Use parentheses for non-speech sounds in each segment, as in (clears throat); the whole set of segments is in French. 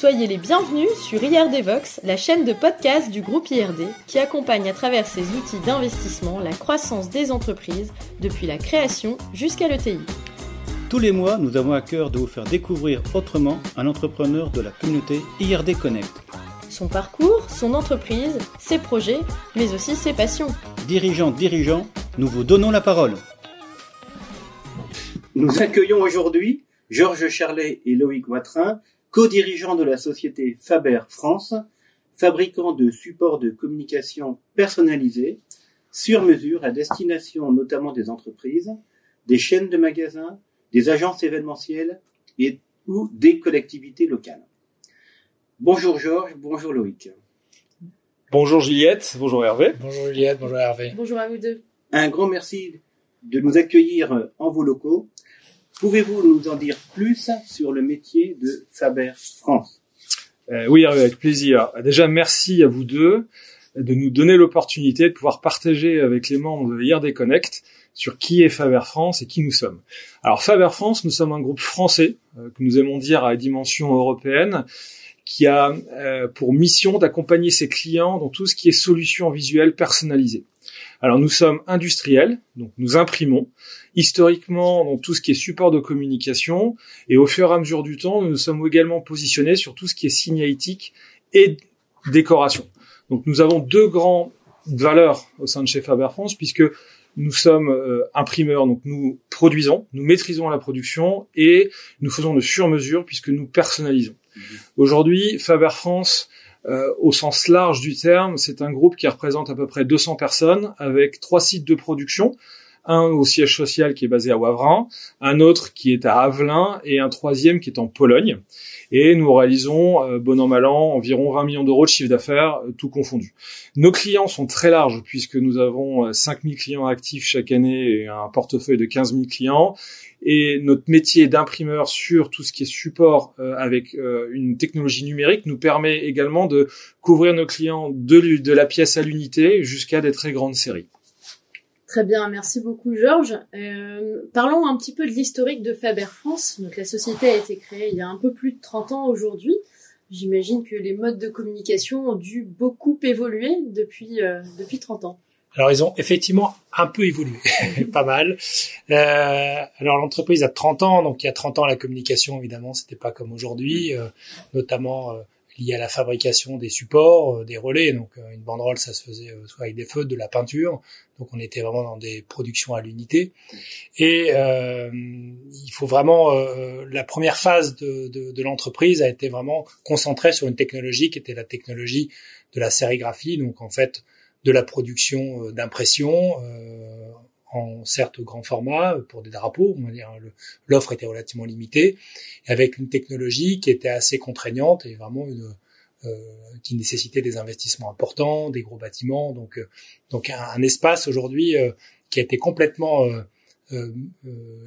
Soyez les bienvenus sur IRD Vox, la chaîne de podcast du groupe IRD qui accompagne à travers ses outils d'investissement la croissance des entreprises depuis la création jusqu'à l'ETI. Tous les mois, nous avons à cœur de vous faire découvrir autrement un entrepreneur de la communauté IRD Connect. Son parcours, son entreprise, ses projets, mais aussi ses passions. Dirigeants, dirigeants, nous vous donnons la parole. Nous accueillons aujourd'hui Georges Charlet et Loïc Watrin, co-dirigeants de la société Faber France, fabricant de supports de communication personnalisés, sur mesure à destination notamment des entreprises, des chaînes de magasins, des agences événementielles et ou des collectivités locales. Bonjour Georges, bonjour Loïc. Bonjour Juliette, bonjour Hervé. Bonjour Juliette, bonjour Hervé. Bonjour à vous deux. Un grand merci de nous accueillir en vos locaux. Pouvez-vous nous en dire plus sur le métier de Faber France? Euh, Oui, avec plaisir. Déjà, merci à vous deux de nous donner l'opportunité de pouvoir partager avec les membres de IRD Connect sur qui est Faber France et qui nous sommes. Alors Faber France, nous sommes un groupe français euh, que nous aimons dire à dimension européenne qui a euh, pour mission d'accompagner ses clients dans tout ce qui est solutions visuelles personnalisées. Alors nous sommes industriels, donc nous imprimons, historiquement dans tout ce qui est support de communication, et au fur et à mesure du temps, nous nous sommes également positionnés sur tout ce qui est signalétique et décoration. Donc nous avons deux grandes valeurs au sein de chez Faber France, puisque nous sommes euh, imprimeurs, donc nous produisons, nous maîtrisons la production et nous faisons de sur-mesure puisque nous personnalisons. Mhm. Aujourd'hui, Faber France, euh, au sens large du terme, c'est un groupe qui représente à peu près 200 personnes avec trois sites de production. Un au siège social qui est basé à Wavrin, un autre qui est à Avelin et un troisième qui est en Pologne. Et nous réalisons, euh, bon an mal an, environ 20 millions d'euros de chiffre d'affaires, euh, tout confondu. Nos clients sont très larges puisque nous avons 5000 clients actifs chaque année et un portefeuille de 15 000 clients et notre métier d'imprimeur sur tout ce qui est support euh, avec euh, une technologie numérique nous permet également de couvrir nos clients de la pièce à l'unité jusqu'à des très grandes séries. Très bien, merci beaucoup Georges. Euh, parlons un petit peu de l'historique de Faber France. Donc la société a été créée il y a un peu plus de 30 ans aujourd'hui. J'imagine que les modes de communication ont dû beaucoup évoluer depuis, euh, depuis 30 ans. Alors ils ont effectivement un peu évolué, (laughs) pas mal. Euh, alors l'entreprise a 30 ans, donc il y a 30 ans la communication évidemment c'était pas comme aujourd'hui, euh, notamment euh, lié à la fabrication des supports, euh, des relais. Donc une banderole ça se faisait soit avec des feux, de la peinture, donc on était vraiment dans des productions à l'unité. Et il faut vraiment la première phase de, de, de l'entreprise a été vraiment concentrée sur une technologie qui était la technologie de la sérigraphie. Donc en fait de la production euh, d'impression euh, en certes grand format pour des drapeaux, on va dire l'offre était relativement limitée, avec une technologie qui était assez contraignante et vraiment une euh, qui nécessitait des investissements importants, des gros bâtiments, donc donc un, espace aujourd'hui qui a été complètement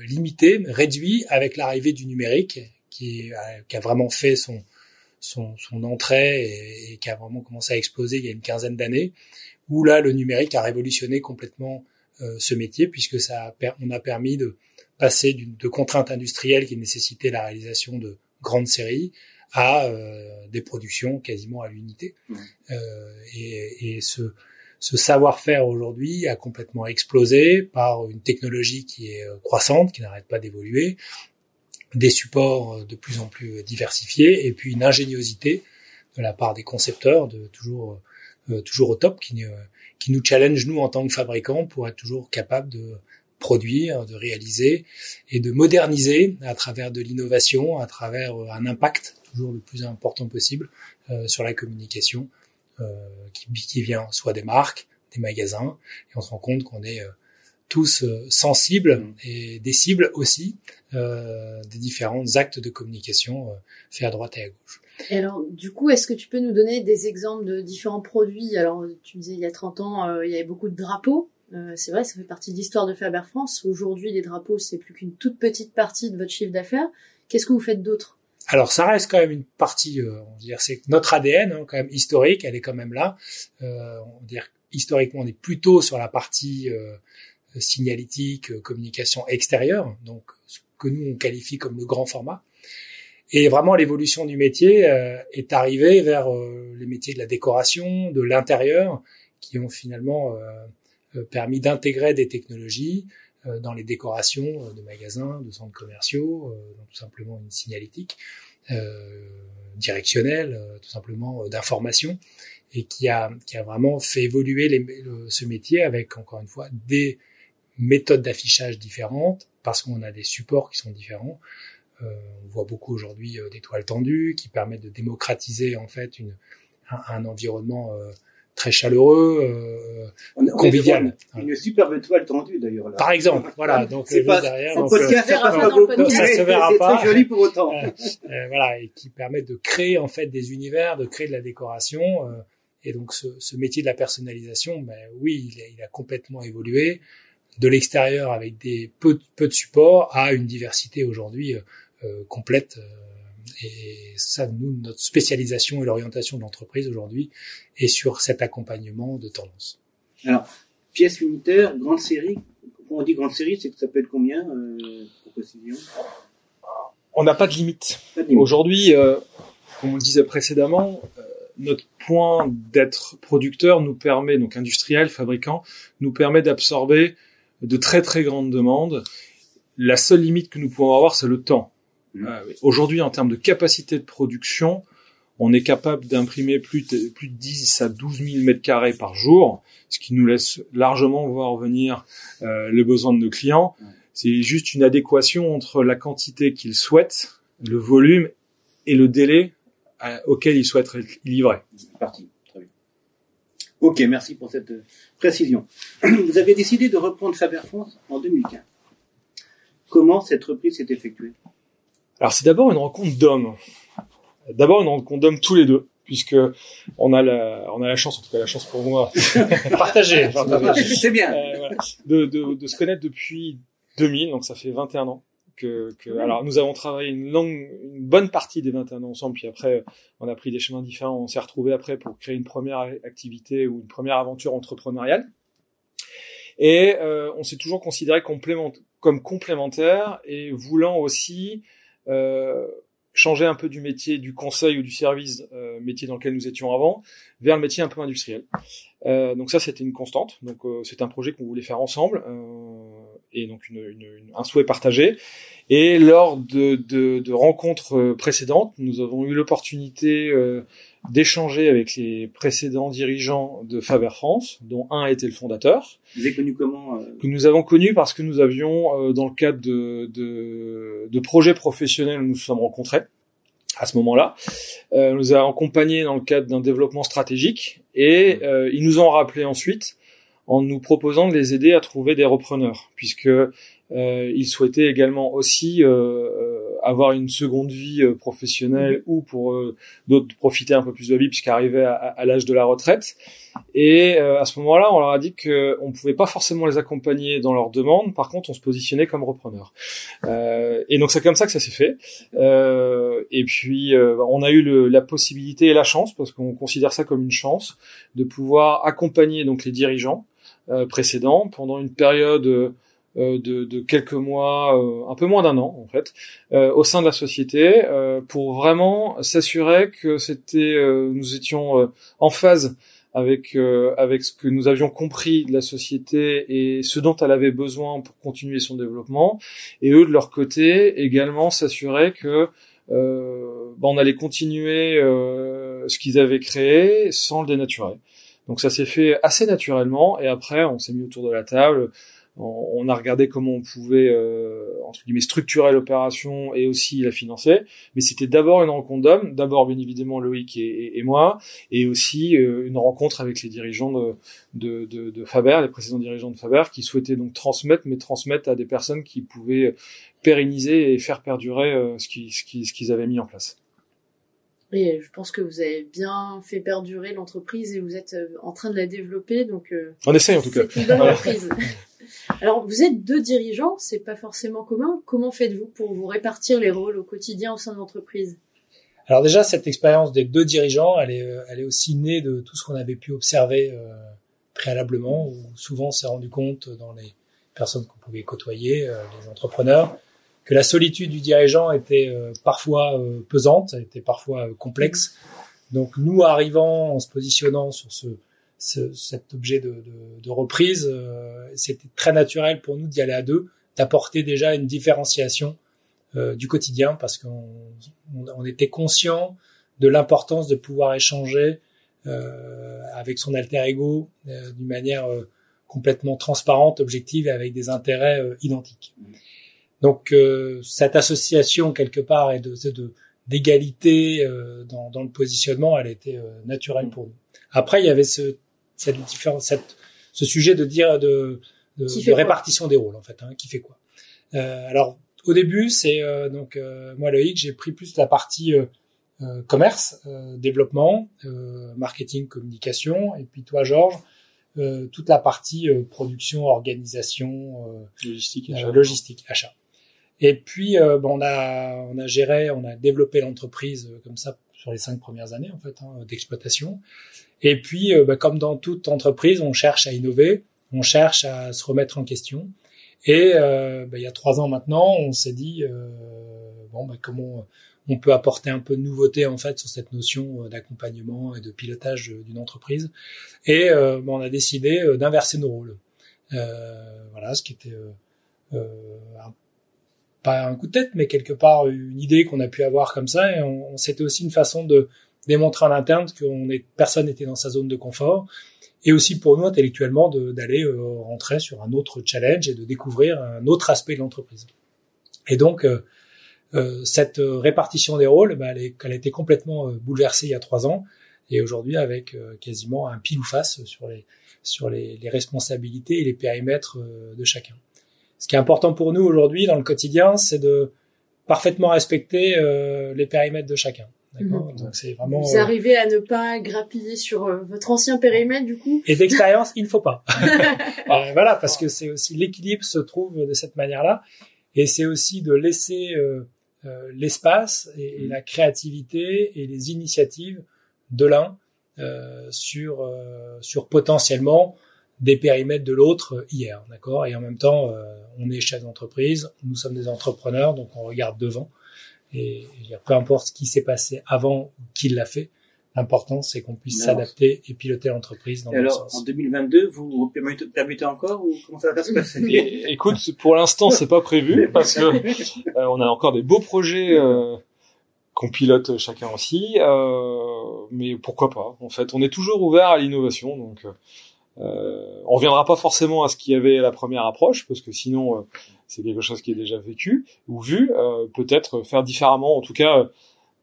limité, réduit avec l'arrivée du numérique, qui, qui a vraiment fait son son, son entrée et, qui a vraiment commencé à exploser il y a une quinzaine d'années où là le numérique a révolutionné complètement euh, ce métier puisque ça a, on a permis de passer de contraintes industrielles qui nécessitaient la réalisation de grandes séries à euh, des productions quasiment à l'unité. Euh, et, et, ce, ce savoir-faire aujourd'hui a complètement explosé par une technologie qui est euh, croissante, qui n'arrête pas d'évoluer, des supports de plus en plus diversifiés, et puis une ingéniosité de la part des concepteurs de toujours euh, toujours au top, qui, euh, qui nous challenge nous en tant que fabricants pour être toujours capable de produire, de réaliser et de moderniser à travers de l'innovation, à travers euh, un impact toujours le plus important possible euh, sur la communication euh, qui, qui, vient soit des marques, des magasins, et on se rend compte qu'on est tous sensibles mmh. et des cibles aussi euh, des différents actes de communication faits à droite et à gauche. Et alors, du coup, est-ce que tu peux nous donner des exemples de différents produits? Alors, tu me disais, il y a 30 ans, euh, il y avait beaucoup de drapeaux. Euh, c'est vrai, ça fait partie de l'histoire de Faber France. Aujourd'hui, les drapeaux, c'est plus qu'une toute petite partie de votre chiffre d'affaires. Qu'est-ce que vous faites d'autre? Alors ça reste quand même une partie, euh, on va dire, c'est notre ADN hein, quand même historique, elle est quand même là. Euh, on va dire historiquement, on est plutôt sur la partie euh, signalétique, communication extérieure, donc ce que nous on qualifie comme le grand format. Et vraiment, l'évolution du métier euh, est arrivée vers euh, les métiers de la décoration, de l'intérieur, qui ont finalement euh, permis d'intégrer des technologies dans les décorations de magasins, de centres commerciaux, tout simplement une signalétique directionnelle, tout simplement d'information, et qui a, qui a vraiment fait évoluer les, ce métier avec, encore une fois, des méthodes d'affichage différentes, parce qu'on a des supports qui sont différents, euh, on voit beaucoup aujourd'hui euh, des toiles tendues qui permettent de démocratiser en fait une, un, environnement euh, très chaleureux, convivial. Une, superbe toile tendue d'ailleurs. Par exemple, voilà. Donc c'est pas, derrière, donc, ça, pas ça se verra pas. C'est joli pour autant. voilà, et qui permettent de créer en fait des univers, de créer de la décoration. et donc ce, ce, métier de la personnalisation, ben oui, il a, il a complètement évolué de l'extérieur avec des peu, peu de support à une diversité aujourd'hui euh, complète. Euh, et ça, nous, notre spécialisation et l'orientation de l'entreprise aujourd'hui est sur cet accompagnement de tendance. Alors, pièce unitaire, grande série. Quand on dit grande série, c'est que ça peut être combien euh, pour précision? On n'a pas de limite. limite. Aujourd'hui, euh, comme on le disait précédemment, euh, notre point d'être producteur nous permet, donc industriel, fabricant, nous permet d'absorber de très très grandes demandes. La seule limite que nous pouvons avoir, c'est le temps. Mmh. Euh, aujourd'hui, en termes de capacité de production, on est capable d'imprimer plus de, plus de 10 à 12 000 mètres carrés par jour, ce qui nous laisse largement voir venir euh, les besoins de nos clients. C'est juste une adéquation entre la quantité qu'ils souhaitent, le volume et le délai euh, auquel ils souhaitent être livrés. Parti. Très bien. Ok, merci pour cette euh, précision. (clears throat) Vous avez décidé de reprendre Faber France en 2015. Comment cette reprise s'est effectuée? Alors c'est d'abord une rencontre d'hommes. D'abord une rencontre d'hommes tous les deux, puisque on a la, on a la chance, en tout cas la chance pour moi, (laughs) partager, c'est bien, euh, voilà, de, de, de, se connaître depuis 2000, donc ça fait 21 ans. Que, que alors nous avons travaillé une longue, une bonne partie des 21 ans ensemble, puis après on a pris des chemins différents, on s'est retrouvés après pour créer une première activité ou une première aventure entrepreneuriale. Et euh, on s'est toujours considéré complément, comme complémentaire et voulant aussi changer un peu du métier du conseil ou du service, euh, métier dans lequel nous étions avant, vers le métier un peu industriel. Euh, donc ça, c'était une constante. Donc euh, c'est un projet qu'on voulait faire ensemble euh, et donc une, une, un souhait partagé. Et lors de, de, de rencontres précédentes, nous avons eu l'opportunité d'échanger avec les précédents dirigeants de Faber France, dont un a été le fondateur. Vous avez connu comment euh... Que nous avons connu parce que nous avions, euh, dans le cadre de, de, de, projets professionnels, nous nous sommes rencontrés à ce moment-là. Euh, nous avons accompagnés dans le cadre d'un développement stratégique et euh, ils nous ont rappelé ensuite en nous proposant de les aider à trouver des repreneurs, puisque euh, ils souhaitaient également aussi euh, avoir une seconde vie euh, professionnelle mm-hmm. ou pour euh, d'autres profiter un peu plus de la vie puisqu'arriver à, à l'âge de la retraite. Et euh, à ce moment-là, on leur a dit qu'on ne pouvait pas forcément les accompagner dans leurs demandes. Par contre, on se positionnait comme repreneur. Euh, et donc c'est comme ça que ça s'est fait. Euh, et puis on a eu le, la possibilité et la chance, parce qu'on considère ça comme une chance, de pouvoir accompagner donc les dirigeants précédents pendant une période euh, de, de, quelques mois, euh, un peu moins d'un an en fait, euh, au sein de la société, pour vraiment s'assurer que c'était, nous étions en phase avec avec ce que nous avions compris de la société et ce dont elle avait besoin pour continuer son développement, et eux de leur côté également s'assurer que euh, on allait continuer euh, ce qu'ils avaient créé sans le dénaturer. Donc ça s'est fait assez naturellement et après on s'est mis autour de la table on, a regardé comment on pouvait euh, entre guillemets structurer l'opération et aussi la financer. Mais c'était d'abord une rencontre d'hommes, d'abord bien évidemment Loïc et, moi, et aussi euh, une rencontre avec les dirigeants de, de, Faber, les précédents dirigeants de Faber, qui souhaitaient donc transmettre, mais transmettre à des personnes qui pouvaient pérenniser et faire perdurer euh, ce qu'ils avaient mis en place. Et je pense que vous avez bien fait perdurer l'entreprise et vous êtes euh, en train de la développer, donc. On essaye en tout cas. C'est une bonne reprise. (laughs) Alors, vous êtes deux dirigeants, c'est pas forcément commun. Comment faites-vous pour vous répartir les rôles au quotidien au sein de l'entreprise? Alors déjà, cette expérience des deux dirigeants, elle est, elle est aussi née de tout ce qu'on avait pu observer euh, préalablement, où souvent on s'est rendu compte dans les personnes qu'on pouvait côtoyer, euh, les entrepreneurs, que la solitude du dirigeant était euh, parfois euh, pesante, était parfois euh, complexe. Donc nous, arrivant en se positionnant sur ce, ce cet objet de, de, de reprise, c'était très naturel pour nous d'y aller à deux, d'apporter déjà une différenciation du quotidien, parce qu'on on, était conscient de l'importance de pouvoir échanger avec son alter ego d'une manière complètement transparente, objective et avec des intérêts identiques. Donc euh, cette association quelque part et de, d'égalité euh, dans, dans, le positionnement, elle était euh, naturelle pour nous. Après, il y avait ce cette différence, cette, ce sujet de dire de, de, répartition des rôles en fait, hein, qui fait quoi. alors au début, c'est donc moi Loïc, j'ai pris plus la partie commerce, développement, marketing, communication, et puis toi Georges, toute la partie production, organisation, logistique, logistique, achat. Et puis, euh, on a on a géré, on a développé l'entreprise euh, comme ça sur les cinq premières années en fait hein, d'exploitation. Et puis, euh, bah, comme dans toute entreprise, on cherche à innover, on cherche à se remettre en question. Et bah, il y a trois ans maintenant, on s'est dit bon, bah, comment on peut apporter un peu de nouveauté en fait sur cette notion d'accompagnement et de pilotage d'une entreprise. Et bah, on a décidé d'inverser nos rôles. voilà, ce qui était un pas un coup de tête, mais quelque part une idée qu'on a pu avoir comme ça. Et on, c'était aussi une façon de démontrer en interne est, personne n'était dans sa zone de confort. Et aussi pour nous intellectuellement d'aller euh, rentrer sur un autre challenge et de découvrir un autre aspect de l'entreprise. Et donc euh, euh cette répartition des rôles, bah, elle, est, elle, a été complètement euh, bouleversée il y a trois ans. Et aujourd'hui, avec quasiment un pile ou face sur les sur les, les responsabilités et les périmètres de chacun ce qui est important pour nous aujourd'hui dans le quotidien, c'est de parfaitement respecter euh, les périmètres de chacun. Mhm. Donc c'est vraiment. Vous euh, arrivez à ne pas grappiller sur euh, votre ancien périmètre du coup? Et d'expérience, il ne faut pas. (laughs) (laughs) voilà, parce que c'est aussi l'équilibre se trouve de cette manière-là, et c'est aussi de laisser l'espace et, et, la créativité et les initiatives de l'un sur sur potentiellement des périmètres de l'autre hier, d'accord? Et en même temps, euh, on est chef d'entreprise, nous sommes des entrepreneurs, donc on regarde devant. Et peu importe ce qui s'est passé avant ou qui l'a fait, l'important c'est qu'on puisse s'adapter et piloter l'entreprise dans et alors, en 2022, vous vous permettez encore ou comment ça va se passer? (laughs) Écoute, pour l'instant, c'est pas prévu parce que euh, on a encore des beaux projets euh, qu'on pilote chacun aussi, mais pourquoi pas? En fait, on est toujours ouvert à l'innovation, donc euh, on reviendra pas forcément à ce qu'il y avait à la première approche, parce que sinon euh, c'est quelque chose qui est déjà vécu ou vu. Euh, peut-être faire différemment. En tout cas,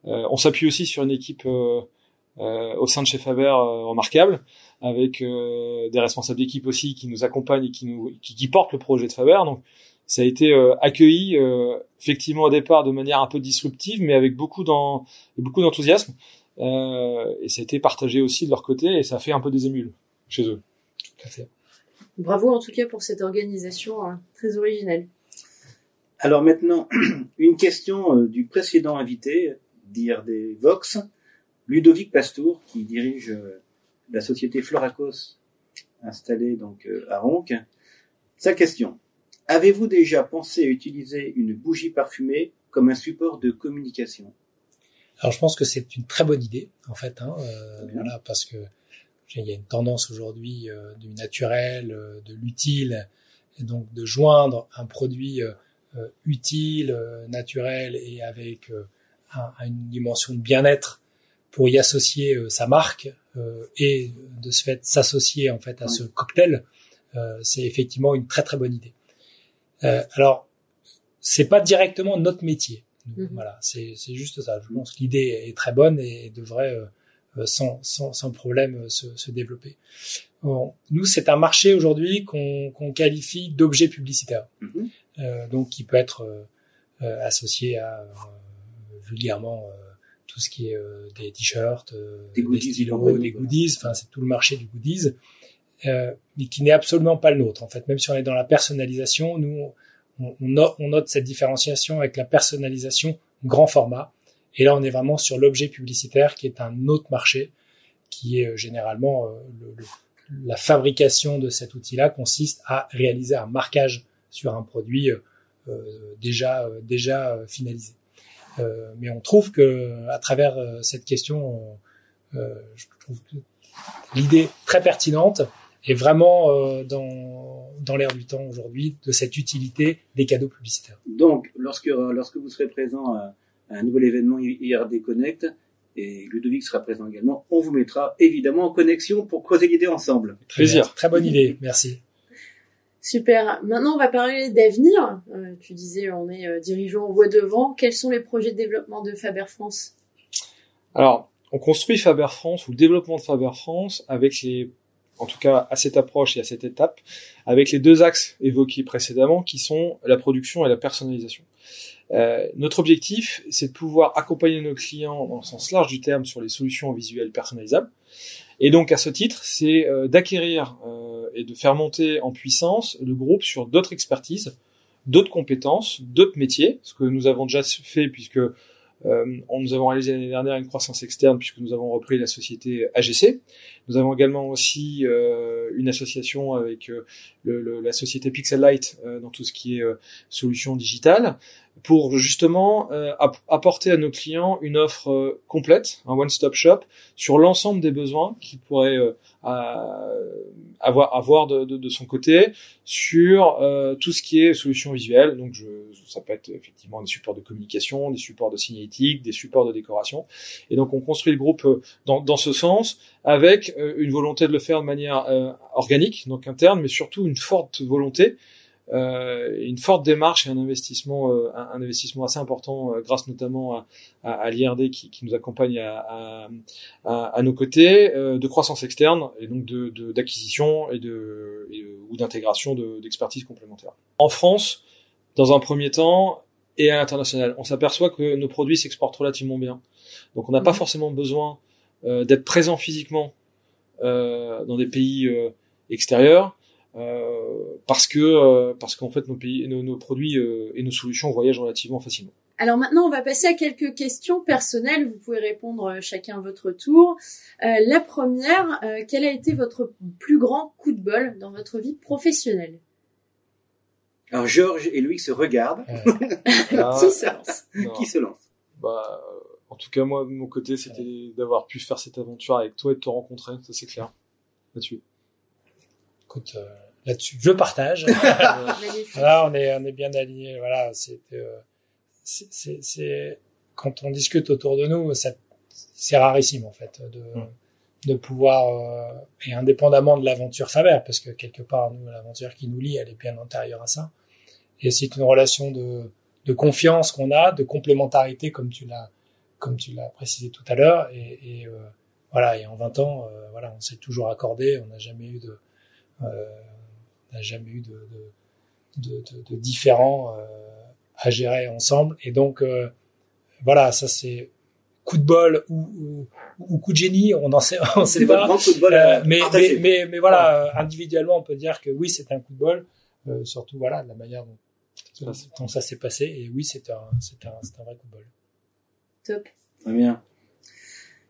on s'appuie aussi sur une équipe au sein de chez Faber remarquable, avec des responsables d'équipe aussi qui nous accompagnent et qui nous qui, qui, portent le projet de Faber. Donc ça a été accueilli effectivement au départ de manière un peu disruptive, mais avec beaucoup beaucoup d'enthousiasme. et ça a été partagé aussi de leur côté et ça a fait un peu des émules chez eux. Bravo en tout cas pour cette organisation hein, très originelle. Alors maintenant, (clears throat) une question euh, du précédent invité d'IRD Vox, Ludovic Pastour, qui dirige euh, la société Floracos installée donc euh, à Ronc. Sa question Avez-vous déjà pensé à utiliser une bougie parfumée comme un support de communication? Alors je pense que c'est une très bonne idée en fait, hein, voilà, parce que il y a une tendance aujourd'hui euh, du naturel, euh, de l'utile, et donc de joindre un produit euh, utile, naturel et avec une dimension de bien-être pour y associer sa marque et de ce fait s'associer en fait à ce cocktail, c'est effectivement une très très bonne idée. alors c'est pas directement notre métier. Mm-hmm. Voilà, c'est juste ça. Je pense que l'idée est très bonne et devrait euh, sans, sans, sans, problème euh, se, se développer. Bon, nous, c'est un marché aujourd'hui qu'on qualifie d'objet publicitaire, mm-hmm. euh, donc qui peut être euh, associé à vulgairement tout ce qui est des t-shirts, des, des stylos, des goodies, enfin c'est tout le marché du goodies, mais qui n'est absolument pas le nôtre. En fait, même si on est dans la personnalisation, nous on, on, on note cette différenciation avec la personnalisation grand format, et là, on est vraiment sur l'objet publicitaire qui est un autre marché, qui est euh, généralement euh, le, la fabrication de cet outil-là consiste à réaliser un marquage sur un produit, euh, déjà déjà finalisé. mais on trouve que à travers cette question, je trouve que l'idée très pertinente est vraiment dans, dans l'air du temps aujourd'hui de cette utilité des cadeaux publicitaires. Donc, lorsque, lorsque vous serez présent un nouvel événement IRD Connect, et Ludovic sera présent également, on vous mettra évidemment en connexion pour creuser l'idée ensemble. Très Plaisir. Très bonne idée, merci. Super. Maintenant, on va parler d'avenir. Euh, tu disais, on est euh, dirigeant au voie devant. Quels sont les projets de développement de Faber France? Alors, on construit Faber France ou le développement de Faber France avec les en tout cas à cette approche et à cette étape, avec les deux axes évoqués précédemment, qui sont la production et la personnalisation. Euh, notre objectif, c'est de pouvoir accompagner nos clients dans le sens large du terme sur les solutions visuelles personnalisables. Et donc à ce titre, c'est euh, d'acquérir euh, et de faire monter en puissance le groupe sur d'autres expertises, d'autres compétences, d'autres métiers, ce que nous avons déjà fait puisque euh, nous avons réalisé l'année dernière une croissance externe puisque nous avons repris la société AGC. Nous avons également aussi euh, une association avec euh, le, la société Pixellight euh, dans tout ce qui est solutions digitales pour justement apporter à nos clients une offre complète, un one-stop shop sur l'ensemble des besoins qui pourraient avoir, avoir de, de, de, son côté sur euh, tout ce qui est solution visuelle. Donc, je, ça peut être effectivement des supports de communication, des supports de signalétique, des supports de décoration. Et donc, on construit le groupe euh, dans, dans ce sens avec euh, une volonté de le faire de manière organique, donc interne, mais surtout une forte volonté euh, une forte démarche et un investissement, euh, un, investissement assez important euh, grâce notamment à, à, à l'IRD qui, qui, nous accompagne à, à nos côtés, de croissance externe et donc de d'acquisition et de ou d'intégration d'expertise complémentaire. En France, dans un premier temps, et à l'international, on s'aperçoit que nos produits s'exportent relativement bien. Donc on n'a pas mmh. forcément besoin d'être présent physiquement dans des pays extérieurs. Euh, parce que euh, parce qu'en fait nos pays, nos, nos produits euh, et nos solutions voyagent relativement facilement. Alors maintenant, on va passer à quelques questions personnelles. Vous pouvez répondre chacun à votre tour. Euh, la première, quel a été votre plus grand coup de bol dans votre vie professionnelle? Alors Georges et Louis se regardent. (laughs) Qui se lance? Qui se lance? Bah, en tout cas, moi de mon côté, c'était d'avoir pu faire cette aventure avec toi et de te rencontrer. Ça c'est clair. Là-dessus écoute, euh, là-dessus, je partage. (laughs) voilà, on est, on est bien alignés. Voilà, euh, c'est, c'est, c'est, quand on discute autour de nous, ça, c'est rarissime en fait de, mm. de pouvoir euh, et indépendamment de l'aventure Faber, parce que quelque part, nous, l'aventure qui nous lie, elle est bien antérieure à ça. Et c'est une relation de, de confiance qu'on a, de complémentarité, comme tu l'as, comme tu l'as précisé tout à l'heure. Et, et voilà, et en 20 ans, voilà, on s'est toujours accordé, on n'a jamais eu de euh, n'a jamais eu de, de, de, de différents euh, à gérer ensemble. Et donc, euh, voilà, ça c'est coup de bol ou, ou, ou, coup de génie, on en sait, (laughs) on sait pas. Euh, mais, mais, mais, mais, voilà, individuellement, on peut dire que oui, c'est un coup de bol, euh, surtout voilà de la manière dont, dont ça s'est passé. Et oui, c'est un, c'est un, c'est un vrai coup de bol. Top. Très bien.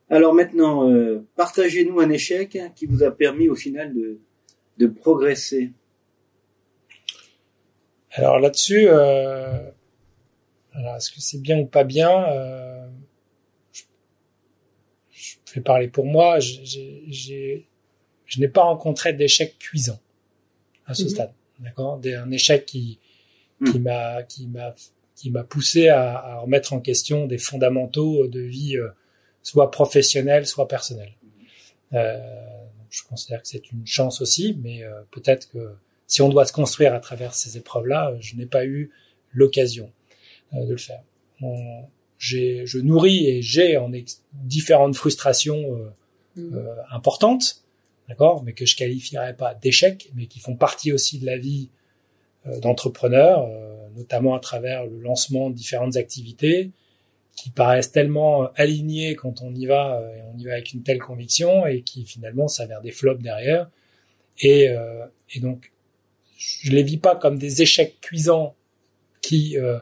Alors maintenant, euh, partagez-nous un échec qui vous a permis au final de, de progresser Alors là-dessus, euh, est-ce que c'est bien ou pas bien euh, je, je, vais parler pour moi. J'ai, je n'ai pas rencontré d'échec cuisant à ce mhm. stade. D'accord, un échec qui qui mhm. m'a qui m'a qui m'a poussé à, à, remettre en question des fondamentaux de vie, euh, soit professionnels, soit personnels. Euh, je considère que c'est une chance aussi, mais euh, peut-être que si on doit se construire à travers ces épreuves-là, euh, je n'ai pas eu l'occasion euh, de le faire. j'ai, je nourris et j'ai en différentes frustrations mmh. importantes, d'accord, mais que je qualifierais pas d'échecs, mais qui font partie aussi de la vie d'entrepreneur, notamment à travers le lancement de différentes activités, qui paraissent tellement euh, alignés quand on y va, euh, et on y va avec une telle conviction, et qui finalement s'avèrent des flops derrière. Et, euh, et donc, je les vis pas comme des échecs cuisants qui euh,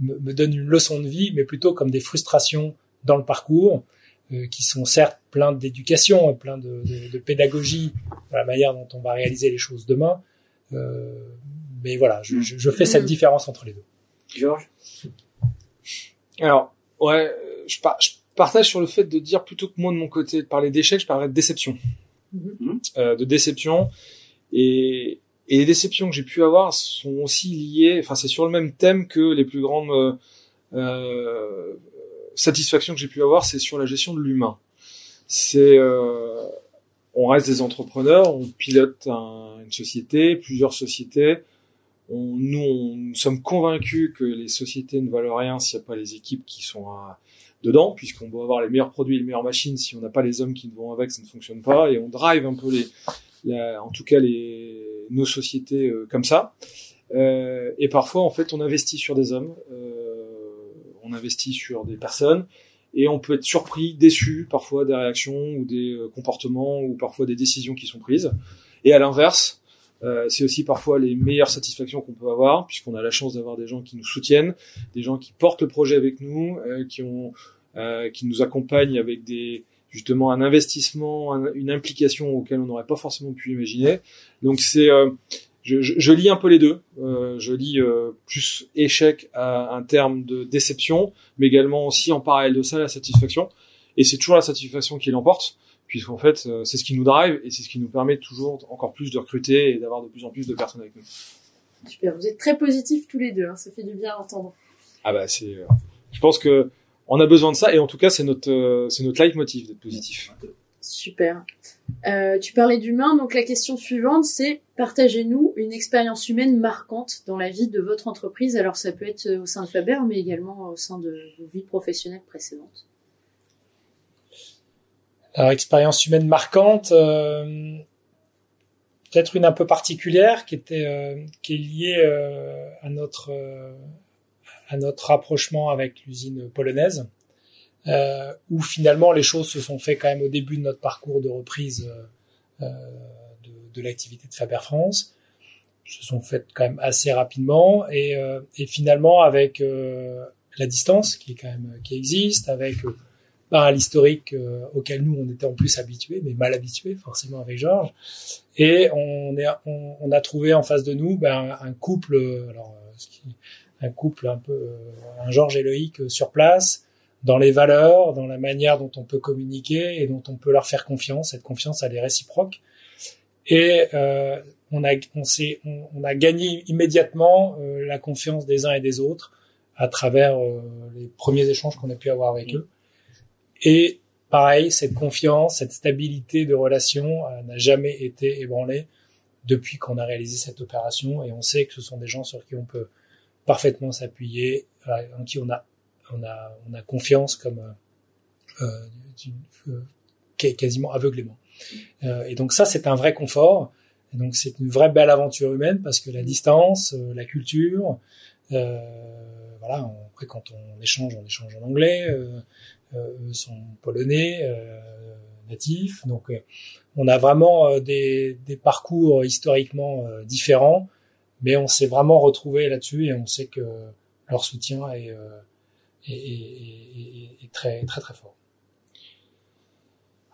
me, me, donnent une leçon de vie, mais plutôt comme des frustrations dans le parcours, euh, qui sont certes plein d'éducation, plein de, de, de, pédagogie, dans la manière dont on va réaliser les choses demain, mais voilà, je, je, je fais cette Mhm. différence entre les deux. Georges? Alors, ouais, je, par- je partage sur le fait de dire plutôt que moi de mon côté de parler d'échec, je parlerais de déception. Mhm. Euh, de déception. Et, et les déceptions que j'ai pu avoir sont aussi liées, enfin c'est sur le même thème que les plus grandes euh, euh, satisfactions que j'ai pu avoir, c'est sur la gestion de l'humain. C'est, euh, on reste des entrepreneurs, on pilote un- une société, plusieurs sociétés. Nous, sommes convaincus que les sociétés ne valent rien s'il n'y a pas les équipes qui sont à- dedans, puisqu'on doit avoir les meilleurs produits les meilleures machines. Si on n'a pas les hommes qui vont avec, ça ne fonctionne pas. Et on drive un peu les, en tout cas nos sociétés euh, comme ça. Euh, et parfois, en fait, on investit sur des hommes, euh, on investit sur des personnes, et on peut être surpris, déçu parfois des réactions ou des euh, comportements ou parfois des décisions qui sont prises. Et à l'inverse, euh, c'est aussi parfois les meilleures satisfactions qu'on peut avoir, puisqu'on a la chance d'avoir des gens qui nous soutiennent, des gens qui portent le projet avec nous, euh, qui ont, euh, qui nous accompagnent avec des justement un investissement, un- une implication auquel on n'aurait pas forcément pu imaginer. Donc c'est, euh, je, je, je lis un peu les deux. Euh, je lis euh, plus échec à un terme de déception, mais également aussi en parallèle de ça la satisfaction. Et c'est toujours la satisfaction qui l'emporte, puisqu'en fait euh, c'est ce qui nous drive et c'est ce qui nous permet toujours encore plus de recruter et d'avoir de plus en plus de personnes avec nous. Super, vous êtes très positifs tous les deux, hein, ça fait du bien à entendre. Ah bah c'est, euh, je pense que on a besoin de ça et en tout cas c'est notre euh, c'est notre leitmotiv d'être positif. Super. Euh, tu parlais d'humain, donc la question suivante, c'est partagez-nous une expérience humaine marquante dans la vie de votre entreprise. Alors ça peut être au sein de Faber, mais également au sein de vos vies professionnelles précédentes. Alors, expérience humaine marquante, euh, peut-être une un peu particulière qui était euh, qui est liée euh, à notre euh, à notre rapprochement avec l'usine polonaise, euh, où finalement les choses se sont fait quand même au début de notre parcours de reprise euh, de, de l'activité de Faber France, se sont faites quand même assez rapidement et, et finalement avec la distance qui est quand même qui existe, avec bah, l'historique euh, auquel nous on était en plus habitués, mais mal habitués forcément avec Georges. Et on, est, on, on a trouvé en face de nous ben, un couple, euh, alors euh, un couple un peu, euh, un Georges et Loïc sur place, dans les valeurs, dans la manière dont on peut communiquer et dont on peut leur faire confiance. Cette confiance, elle est réciproque. Et euh, on a, on, s'est- on, on a gagné immédiatement euh, la confiance des uns et des autres à travers euh, les premiers échanges qu'on a pu avoir avec eux. Et pareil, cette confiance, cette stabilité de relation euh, n'a jamais été ébranlée depuis qu'on a réalisé cette opération. Et on sait que ce sont des gens sur qui on peut parfaitement s'appuyer, euh, en qui on a, on a, on a confiance comme euh, quasiment aveuglément. Et donc ça, c'est un vrai confort. Et donc c'est une vraie belle aventure humaine parce que la distance, la culture, euh, voilà. après, quand on échange, on échange en anglais. Euh, eux sont polonais euh, natifs, donc euh, on a vraiment euh, des, des parcours historiquement euh, différents, mais on s'est vraiment retrouvé là-dessus et on sait que leur soutien est, euh, est, est- est- très très très fort.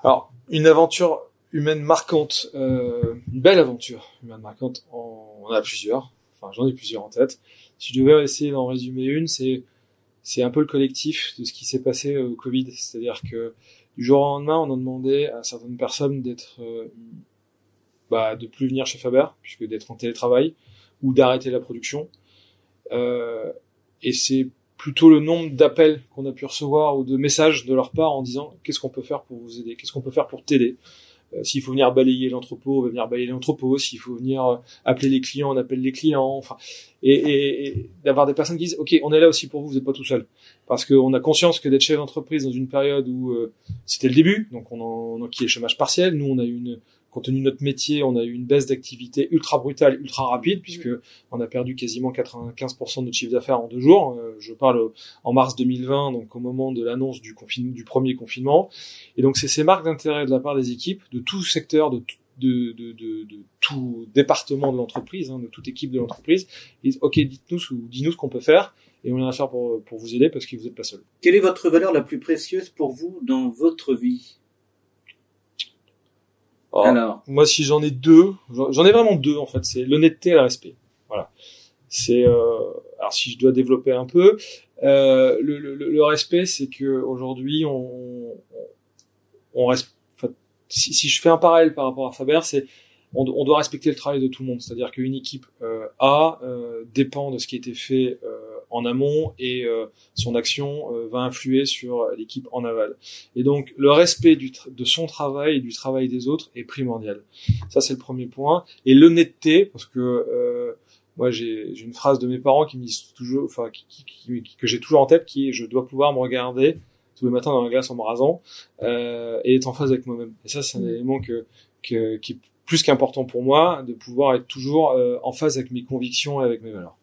Alors, une aventure humaine marquante, euh, une belle aventure humaine marquante, on on a plusieurs, enfin j'en ai plusieurs en tête. Si je devais essayer d'en résumer une, c'est c'est un peu le collectif de ce qui s'est passé au Covid, c'est-à-dire que du jour au lendemain, on a demandé à certaines personnes d'être, euh, bah, de plus venir chez Faber, puisque d'être en télétravail, ou d'arrêter la production. Euh, et c'est plutôt le nombre d'appels qu'on a pu recevoir ou de messages de leur part en disant qu'est-ce qu'on peut faire pour vous aider, qu'est-ce qu'on peut faire pour t'aider? Euh, S'il faut venir balayer l'entrepôt, on va venir balayer l'entrepôt. S'il faut venir euh, appeler les clients, on appelle les clients. Enfin, et, et, d'avoir des personnes qui disent ok, on est là aussi pour vous, vous n'êtes pas tout seul. Parce qu'on a conscience que d'être chef d'entreprise dans une période où euh, c'était le début, donc on en, on a qui est chômage partiel. Nous, on a eu une compte tenu de notre métier, on a eu une baisse d'activité ultra brutale, ultra rapide, puisque on a perdu quasiment 95% de notre chiffre d'affaires en deux jours. Euh, je parle en mars 2020, donc au moment de l'annonce du, du premier confinement. Et donc c'est ces marques d'intérêt de la part des équipes, de tout secteur, de, tout- de, de, de, de tout département de l'entreprise, hein, de toute équipe de l'entreprise. Ils disent, ok, dites-nous ce, dis-nous ce qu'on peut faire, et on vient faire pour, pour vous aider parce que vous n'êtes pas seul. Quelle est votre valeur la plus précieuse pour vous dans votre vie? Alors, Alors, moi, si j'en ai deux, j'en ai vraiment deux en fait, c'est l'honnêteté et le respect. Voilà. C'est alors si je dois développer un peu, le, le, le, respect, c'est que aujourd'hui on, on, reste. Si, si, je fais un parallèle par rapport à Faber, c'est on, on, doit respecter le travail de tout le monde. C'est-à-dire qu'une équipe euh, A euh, dépend de ce qui a été fait euh, en amont et son action va influer sur l'équipe en aval. Et donc le respect du de son travail et du travail des autres est primordial. Ça c'est le premier point. Et l'honnêteté, parce que moi j'ai une phrase de mes parents qui me disent toujours, enfin qui, que j'ai toujours en tête, qui est je dois pouvoir me regarder tous les matins dans la glace en me rasant euh, et être en phase avec moi-même. Et ça, c'est un mmh. élément que, que, qui plus qu'important pour moi de pouvoir être toujours euh, en phase avec mes convictions et avec mes valeurs.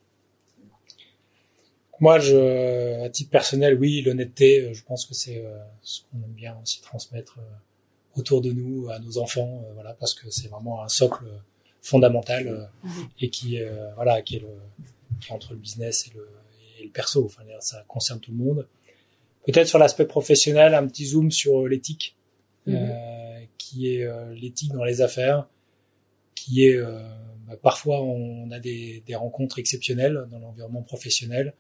Moi, je, à titre personnel, oui, l'honnêteté, euh, je pense que c'est euh, ce qu'on aime bien aussi transmettre autour de nous, à nos enfants, voilà, parce que c'est vraiment un socle fondamental mhm. et qui, voilà, qui est le, qui est entre le business et le, et le perso. Enfin, ça concerne tout le monde. Peut-être sur l'aspect professionnel, un petit zoom sur l'éthique, mhm. qui est l'éthique dans les affaires qui est euh, bah, parfois on a des, des rencontres exceptionnelles dans l'environnement professionnel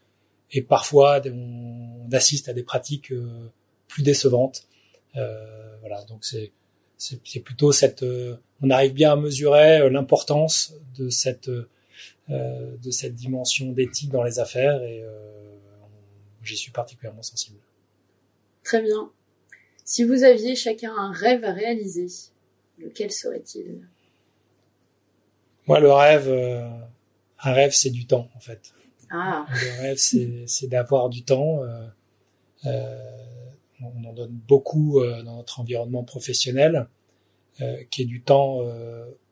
et parfois on, assiste à des pratiques euh, plus décevantes. Euh, voilà, donc c'est c'est plutôt cette on arrive bien à mesurer l'importance de cette de cette dimension d'éthique dans les affaires et j'y suis particulièrement sensible. Très bien. Si vous aviez chacun un rêve à réaliser, lequel serait-il? Moi, le rêve, euh, un rêve, c'est du temps, en fait. Ah. Le rêve, c'est d'avoir du temps. Euh, euh, on en donne beaucoup euh, dans notre environnement professionnel, euh, qui est du temps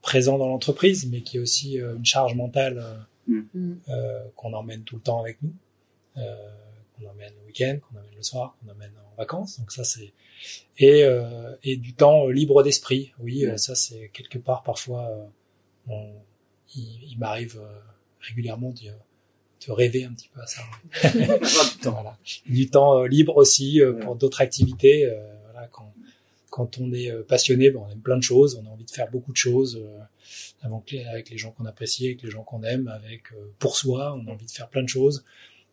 présent dans l'entreprise, mais qui est aussi une charge mentale mm. qu'on emmène tout le temps avec nous, qu'on emmène le week-end, qu'on emmène le soir, qu'on emmène en vacances. Donc ça, c'est et, et du temps libre d'esprit. Oui, mm. ça c'est quelque part parfois il, m'arrive euh, régulièrement de, de, rêver un petit peu à ça. (laughs) voilà. Du temps euh, libre aussi euh, pour d'autres activités. voilà, quand, quand on est passionné, ben, on aime plein de choses, on a envie de faire beaucoup de choses avec les gens qu'on apprécie, avec les gens qu'on aime, avec pour soi, on a envie de faire plein de choses.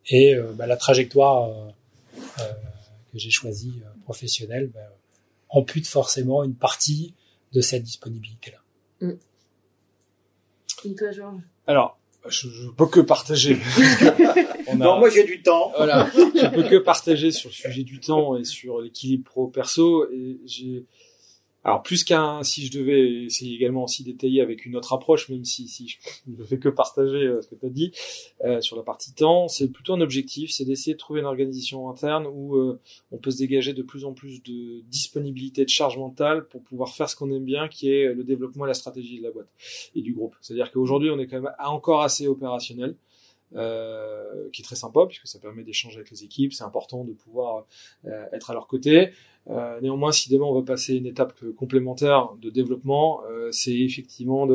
Et ben, la trajectoire que j'ai choisie professionnelle ben, ampute forcément une partie de cette disponibilité-là. Mm. Alors, je, je peux que partager. (laughs) non, moi j'ai du temps. Voilà, (laughs) je peux que partager sur le sujet du temps et sur l'équilibre pro-perso. Et j'ai alors plus qu'un, si je devais essayer également aussi détailler avec une autre approche, même si, si je (laughs) ne fais que partager euh, ce que tu as dit euh, sur la partie temps, c'est plutôt un objectif, c'est d'essayer de trouver une organisation interne où euh, on peut se dégager de plus en plus de disponibilité de charge mentale pour pouvoir faire ce qu'on aime bien, qui est le développement et la stratégie de la boîte et du groupe. C'est-à-dire qu'aujourd'hui on est quand même encore assez opérationnel. Euh, qui est très sympa puisque ça permet d'échanger avec les équipes. C'est important de pouvoir euh, être à leur côté. Euh, néanmoins, si demain on va passer une étape complémentaire de développement, c'est effectivement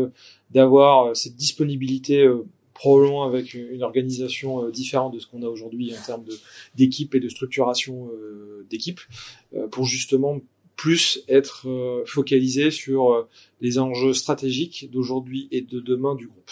d'avoir cette disponibilité probablement avec une organisation différente de ce qu'on a aujourd'hui en termes d'équipe et de structuration d'équipe, pour justement plus être focalisé sur les enjeux stratégiques d'aujourd'hui et de demain du groupe.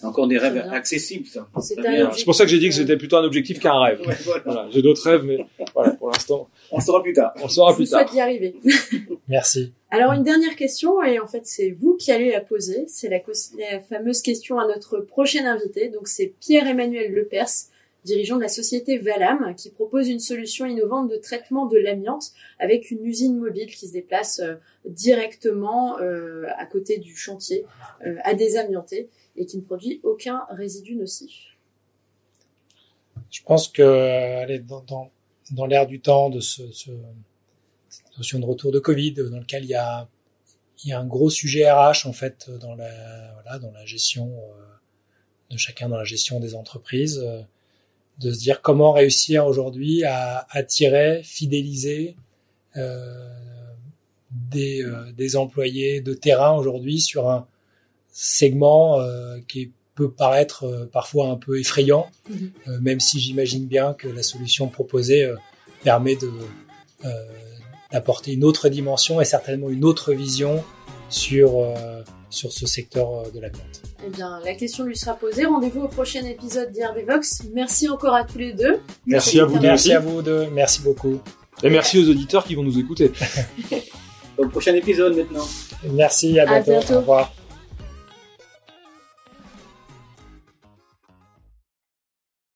C'est encore des rêves accessibles, ça. C'est pour ça que j'ai dit que c'était plutôt un objectif qu'un rêve. voilà. J'ai d'autres rêves, mais voilà, pour l'instant. On saura plus tard. On saura plus tard. y arriver. (laughs) Merci. Alors une dernière question, et en fait c'est vous qui allez la poser. C'est la, la, fameuse question à notre prochain invité. Donc c'est Pierre-Emmanuel Lepers, dirigeant de la société Valam, qui propose une solution innovante de traitement de l'amiante avec une usine mobile qui se déplace euh, directement euh, à côté du chantier euh, à désamianter et qui ne produit aucun résidu nocif. Je pense que allez, dans, dans, dans l'air du temps de ce, ce, cette notion de retour de Covid, dans lequel il y a, il y a un gros sujet RH en fait dans la, voilà, dans la gestion euh, de chacun dans la gestion des entreprises, euh, de se dire comment réussir aujourd'hui à attirer, fidéliser euh, des, euh, des employés de terrain aujourd'hui sur un, segment euh, qui peut paraître euh, parfois un peu effrayant, mhm. euh, même si j'imagine bien que la solution proposée permet de d'apporter une autre dimension et certainement une autre vision sur sur ce secteur de l'amiante. Eh bien, la question lui sera posée. Rendez-vous au prochain épisode d'IRDVox. Merci encore à tous les deux. Merci, à vous deux. Merci à vous deux. Merci beaucoup. Et merci aux auditeurs qui vont nous écouter. (laughs) au prochain épisode maintenant. Merci, à bientôt. À bientôt. Au revoir.